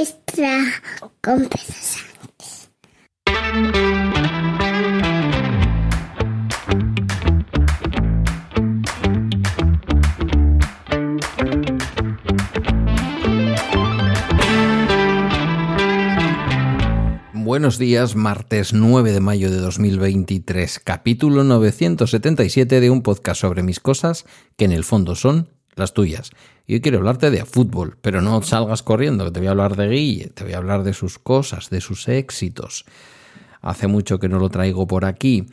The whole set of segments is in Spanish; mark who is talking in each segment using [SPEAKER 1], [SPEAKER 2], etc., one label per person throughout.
[SPEAKER 1] extra
[SPEAKER 2] Buenos días, martes 9 de mayo de 2023, capítulo 977 de un podcast sobre mis cosas que en el fondo son las tuyas. Y hoy quiero hablarte de fútbol, pero no salgas corriendo, te voy a hablar de Guille, te voy a hablar de sus cosas, de sus éxitos. Hace mucho que no lo traigo por aquí.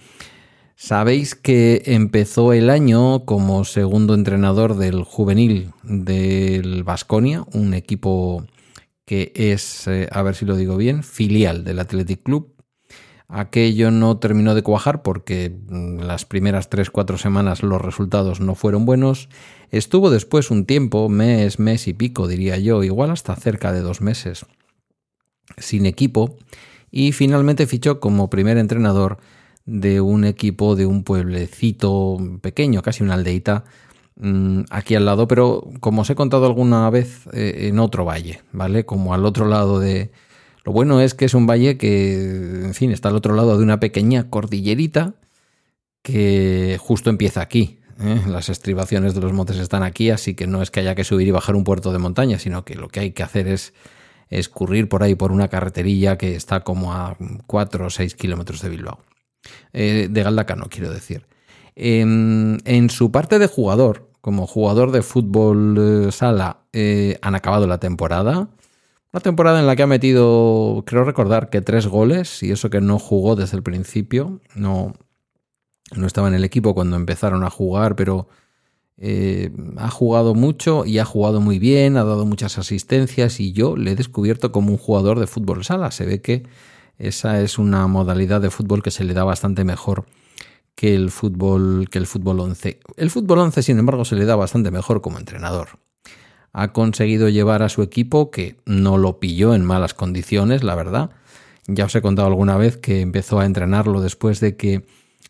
[SPEAKER 2] Sabéis que empezó el año como segundo entrenador del juvenil del Vasconia, un equipo que es, eh, a ver si lo digo bien, filial del Athletic Club. Aquello no terminó de cuajar porque mm, las primeras 3-4 semanas los resultados no fueron buenos. Estuvo después un tiempo, mes, mes y pico, diría yo, igual hasta cerca de dos meses, sin equipo. Y finalmente fichó como primer entrenador de un equipo de un pueblecito pequeño, casi una aldeita, Mm, aquí al lado, pero como os he contado alguna vez, eh, en otro valle, ¿vale? Como al otro lado de... Lo bueno es que es un valle que, en fin, está al otro lado de una pequeña cordillerita que justo empieza aquí. ¿eh? Las estribaciones de los montes están aquí, así que no es que haya que subir y bajar un puerto de montaña, sino que lo que hay que hacer es escurrir por ahí por una carreterilla que está como a 4 o 6 kilómetros de Bilbao. Eh, de Galdacano, quiero decir. Em, en su parte de jugador, como jugador de fútbol eh, sala eh, han acabado la temporada. Una temporada en la que ha metido, creo recordar, que tres goles, y eso que no jugó desde el principio. No, no estaba en el equipo cuando empezaron a jugar, pero eh, ha jugado mucho y ha jugado muy bien, ha dado muchas asistencias y yo le he descubierto como un jugador de fútbol sala. Se ve que esa es una modalidad de fútbol que se le da bastante mejor que el fútbol que el fútbol 11. El fútbol 11, sin embargo, se le da bastante mejor como entrenador. Ha conseguido llevar a su equipo que no lo pilló en malas condiciones, la verdad. Ya os he contado alguna vez que empezó a entrenarlo después de que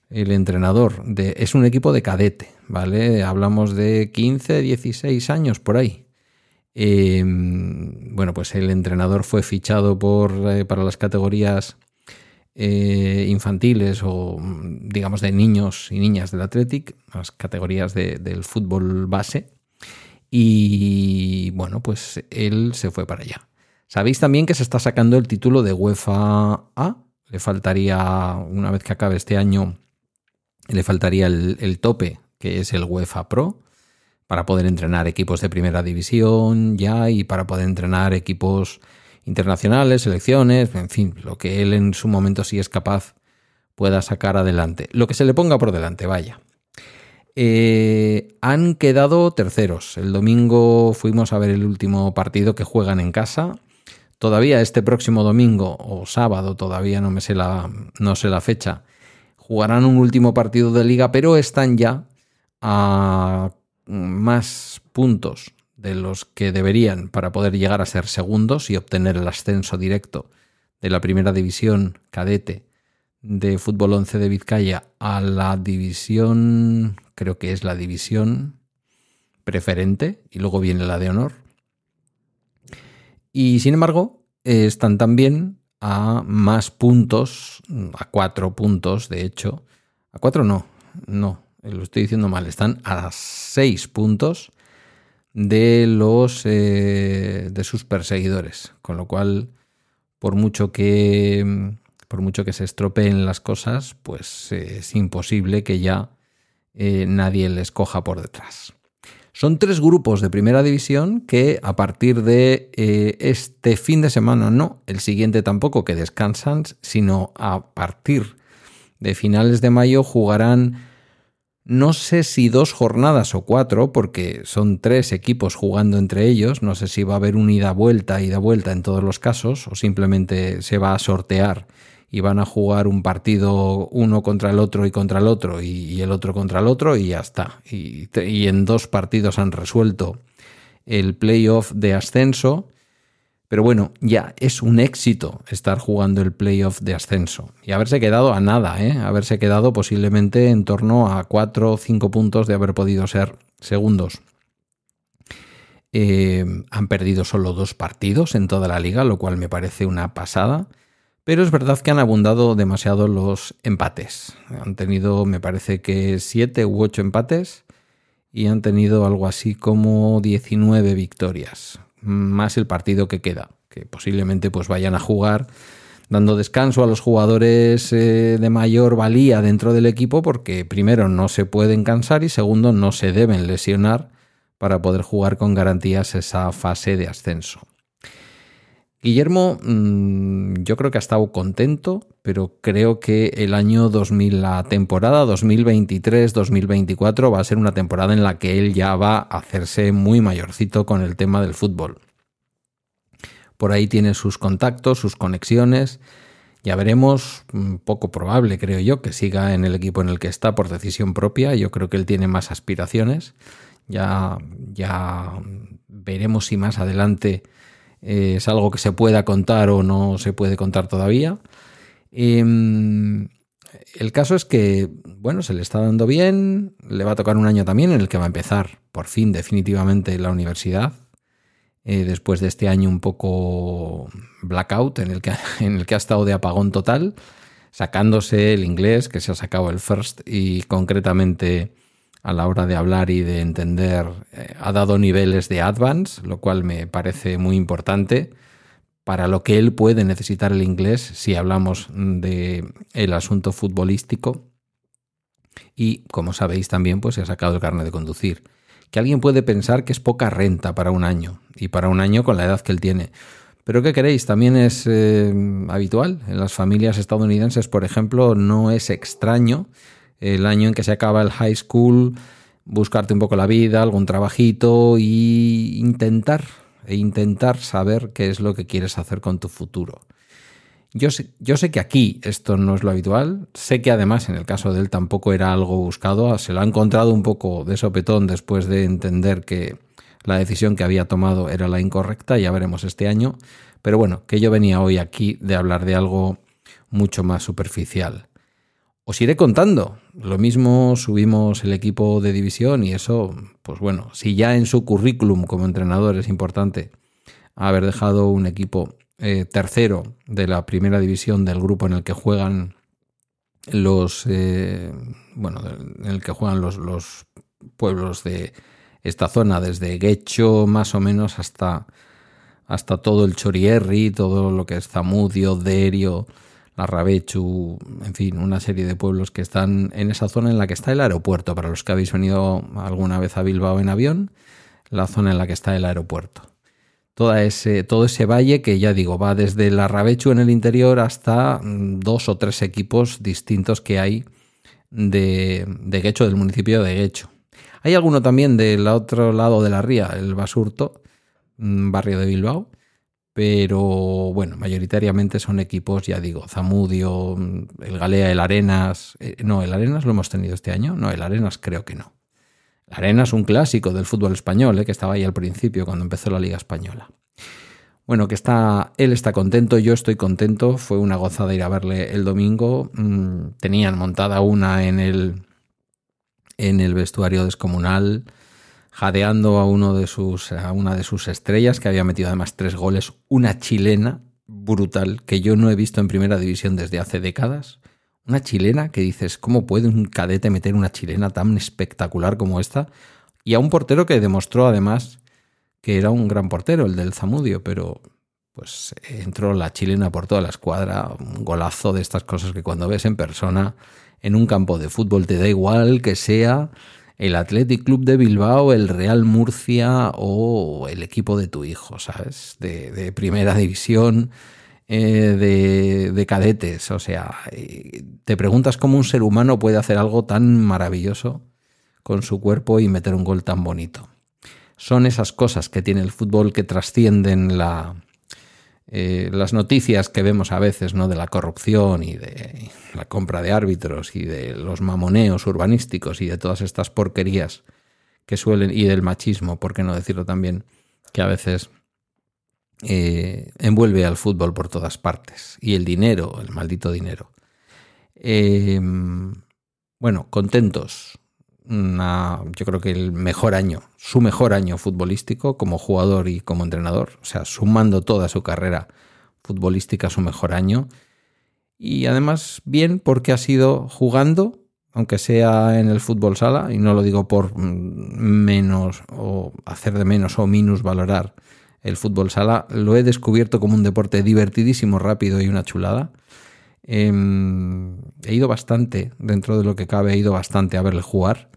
[SPEAKER 2] el entrenador de, es un equipo de cadete, ¿vale? Hablamos de 15, 16 años por ahí. Em, bueno, pues el entrenador fue fichado por, eh, para las categorías eh, infantiles o digamos de niños y niñas del Athletic, las categorías del fútbol base. Y bueno, pues él se fue para allá. Sabéis también que se está sacando el título de UEFA A. Le faltaría, una vez que acabe este año, le faltaría el, el tope, que es el UEFA Pro, para poder entrenar equipos de primera división ya y para poder entrenar equipos internacionales, selecciones, en fin, lo que él en su momento sí es capaz pueda sacar adelante. Lo que se le ponga por delante, vaya. Eh, han quedado terceros. El domingo fuimos a ver el último partido que juegan en casa. Todavía este próximo domingo o sábado, todavía no me sé la, no sé la fecha, jugarán un último partido de liga, pero están ya a más puntos de los que deberían para poder llegar a ser segundos y obtener el ascenso directo de la primera división cadete de fútbol 11 de Vizcaya a la división, creo que es la división preferente y luego viene la de honor. Y sin embargo, están también a más puntos, a cuatro puntos, de hecho. A cuatro no, no, lo estoy diciendo mal, están a seis puntos de los eh, de sus perseguidores. Con lo cual, por mucho que por mucho que se estropeen las cosas, pues eh, es imposible que ya eh, nadie les coja por detrás. Son tres grupos de primera división que a partir de este fin de semana, no, el siguiente tampoco, que descansan, sino a partir de finales de mayo jugarán no sé si dos jornadas o cuatro, porque son tres equipos jugando entre ellos. No sé si va a haber un ida-vuelta, ida-vuelta en todos los casos, o simplemente se va a sortear y van a jugar un partido uno contra el otro y contra el otro y, el otro contra el otro y ya está. Y, y en dos partidos han resuelto el playoff de ascenso pero bueno, ya es un éxito estar jugando el playoff de ascenso y haberse quedado a nada, ¿eh? haberse quedado posiblemente en torno a 4 o 5 puntos de haber podido ser segundos. Eh, han perdido solo dos partidos en toda la liga, lo cual me parece una pasada. Pero es verdad que han abundado demasiado los empates. Han tenido, me parece que siete u ocho empates y han tenido algo así como 19 victorias, más el partido que queda, que posiblemente pues vayan a jugar dando descanso a los jugadores eh, de mayor valía dentro del equipo porque primero no se pueden cansar y segundo no se deben lesionar para poder jugar con garantías esa fase de ascenso. Guillermo, mm, yo creo que ha estado contento, pero creo que el año 2000, la temporada 2023-2024 va a ser una temporada en la que él ya va a hacerse muy mayorcito con el tema del fútbol. Por ahí tiene sus contactos, sus conexiones. Ya veremos, mm, poco probable creo yo que siga en el equipo en el que está por decisión propia. Yo creo que él tiene más aspiraciones. Ya, ya veremos si más adelante eh, es algo que se pueda contar o no se puede contar todavía. Em, el caso es que, bueno, se le está dando bien, le va a tocar un año también en el que va a empezar por fin definitivamente la universidad, eh, después de este año un poco blackout en el, que, en el que ha estado de apagón total, sacándose el inglés, que se ha sacado el first y concretamente a la hora de hablar y de entender eh, ha dado niveles de advance, lo cual me parece muy importante para lo que él puede necesitar el inglés si hablamos de el asunto futbolístico. Y como sabéis también, pues se ha sacado el carnet de conducir que alguien puede pensar que es poca renta para un año, y para un año con la edad que él tiene. Pero ¿qué queréis? También es eh, habitual. En las familias estadounidenses, por ejemplo, no es extraño el año en que se acaba el high school, buscarte un poco la vida, algún trabajito y intentar, e intentar saber qué es lo que quieres hacer con tu futuro. Yo sé, yo sé, que aquí esto no es lo habitual, sé que además en el caso de él tampoco era algo buscado, se lo ha encontrado un poco de sopetón después de entender que la decisión que había tomado era la incorrecta, ya veremos este año, pero bueno, que yo venía hoy aquí de hablar de algo mucho más superficial. Os iré contando, lo mismo subimos el equipo de división y eso, pues bueno, si ya en su currículum como entrenador es importante haber dejado un equipo eh, tercero de la primera división del grupo en el que juegan los eh, bueno en el que juegan los, los, pueblos de esta zona desde Guecho más o menos hasta hasta todo el Chorierri todo lo que es Zamudio Derio la Rabechu, en fin, una serie de pueblos que están en esa zona en la que está el aeropuerto, para los que habéis venido alguna vez a Bilbao en avión, la zona en la que está el aeropuerto ese, todo ese valle que ya digo, va desde la Rabechu en el interior hasta mm, dos o tres equipos distintos que hay de, de del municipio de Guecho. Hay alguno también del otro lado de la ría, el Basurto, mm, barrio de Bilbao, pero bueno, mayoritariamente son equipos, ya digo, Zamudio, el Galea, el Arenas. Eh, no, el Arenas lo hemos tenido este año, no, el Arenas creo que no. La Arena es un clásico del fútbol español, ¿eh? que estaba ahí al principio cuando empezó la Liga Española. Bueno, que está, él está contento, yo estoy contento, fue una gozada ir a verle el domingo. Mm, tenían montada una en el, en el vestuario descomunal, jadeando a, uno de sus, a una de sus estrellas, que había metido además tres goles, una chilena brutal, que yo no he visto en primera división desde hace décadas. Una chilena que dices, ¿cómo puede un cadete meter una chilena tan espectacular como esta? Y a un portero que demostró además que era un gran portero, el del Zamudio, pero pues entró la chilena por toda la escuadra, un golazo de estas cosas que cuando ves en persona en un campo de fútbol te da igual que sea el Athletic Club de Bilbao, el Real Murcia o el equipo de tu hijo, ¿sabes? De, primera división eh, de, cadetes. O sea, eh, te preguntas cómo un ser humano puede hacer algo tan maravilloso con su cuerpo y meter un gol tan bonito. Son esas cosas que tiene el fútbol que trascienden la, eh, las noticias que vemos a veces ¿no? de la corrupción y de la compra de árbitros y de los mamoneos urbanísticos y de todas estas porquerías que suelen y del machismo, por qué no decirlo también, que a veces eh, envuelve al fútbol por todas partes. Y el dinero, el maldito dinero. Eh, bueno, contentos. Una, yo creo que el mejor año, su mejor año futbolístico como jugador y como entrenador, o sea, sumando toda su carrera futbolística su mejor año. Y además bien porque ha sido jugando, aunque sea en el fútbol sala, y no lo digo por menos o hacer de menos o minus valorar el fútbol sala, lo he descubierto como un deporte divertidísimo, rápido y una chulada. Em, he ido bastante, dentro de lo que cabe, he ido bastante a verle jugar.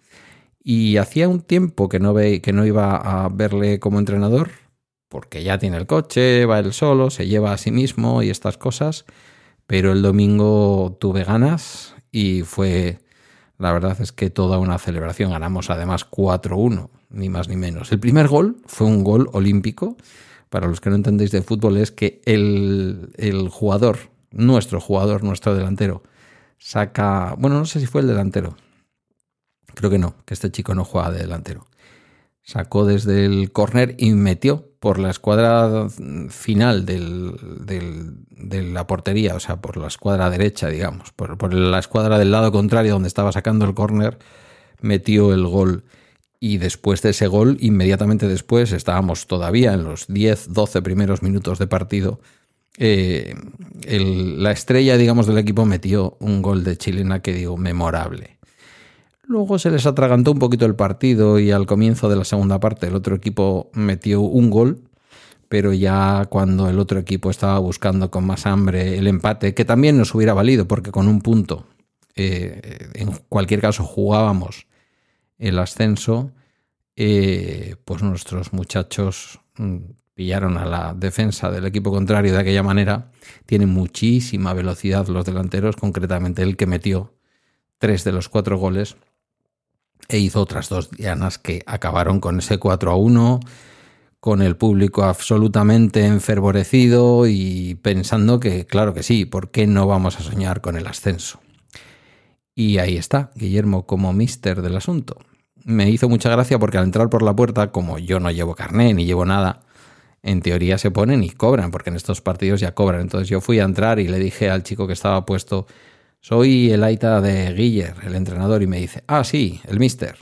[SPEAKER 2] Y hacía un tiempo que no, ve, que no iba a verle como entrenador, porque ya tiene el coche, va él solo, se lleva a sí mismo y estas cosas. Pero el domingo tuve ganas y fue, la verdad es que toda una celebración. Ganamos además 4-1, ni más ni menos. El primer gol fue un gol olímpico. Para los que no entendéis de fútbol, es que el, el jugador, nuestro jugador, nuestro delantero, saca. Bueno, no sé si fue el delantero, Creo que no, que este chico no juega de delantero. Sacó desde el córner y metió por la escuadra final del, de la portería, o sea, por la escuadra derecha, digamos, por, por la escuadra del lado contrario donde estaba sacando el córner, metió el gol. Y después de ese gol, inmediatamente después, estábamos todavía en los 10, 12 primeros minutos de partido. Eh, la estrella, digamos, del equipo metió un gol de chilena que digo, memorable. Luego se les atragantó un poquito el partido y al comienzo de la segunda parte el otro equipo metió un gol, pero ya cuando el otro equipo estaba buscando con más hambre el empate, que también nos hubiera valido porque con un punto, eh, en cualquier caso, jugábamos el ascenso, eh, pues nuestros muchachos mm, pillaron a la defensa del equipo contrario de aquella manera. Tienen muchísima velocidad los delanteros, concretamente el que metió tres de los cuatro goles e hizo otras dos dianas que acabaron con ese 4 a 1, con el público absolutamente enfervorecido y pensando que, claro que sí, ¿por qué no vamos a soñar con el ascenso? Y ahí está, Guillermo como mister del asunto. Me hizo mucha gracia porque al entrar por la puerta, como yo no llevo carné ni llevo nada, en teoría se ponen y cobran, porque en estos partidos ya cobran. Entonces yo fui a entrar y le dije al chico que estaba puesto, soy el Aita de Guiller, el entrenador, y me dice, ah, sí, el mister.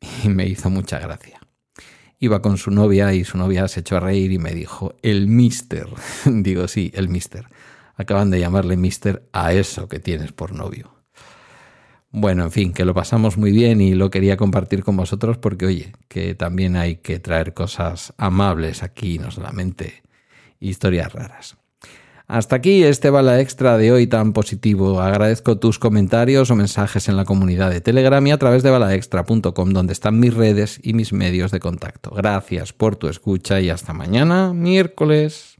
[SPEAKER 2] Y me hizo mucha gracia. Iba con su novia y su novia se echó a reír y me dijo, el mister. Digo, sí, el mister. Acaban de llamarle mister a eso que tienes por novio. Bueno, en fin, que lo pasamos muy bien y lo quería compartir con vosotros porque, oye, que también hay que traer cosas amables aquí, no solamente historias raras. Hasta aquí este bala extra de hoy tan positivo. Agradezco tus comentarios o mensajes en la comunidad de Telegram y a través de balaextra.com donde están mis redes y mis medios de contacto. Gracias por tu escucha y hasta mañana, miércoles.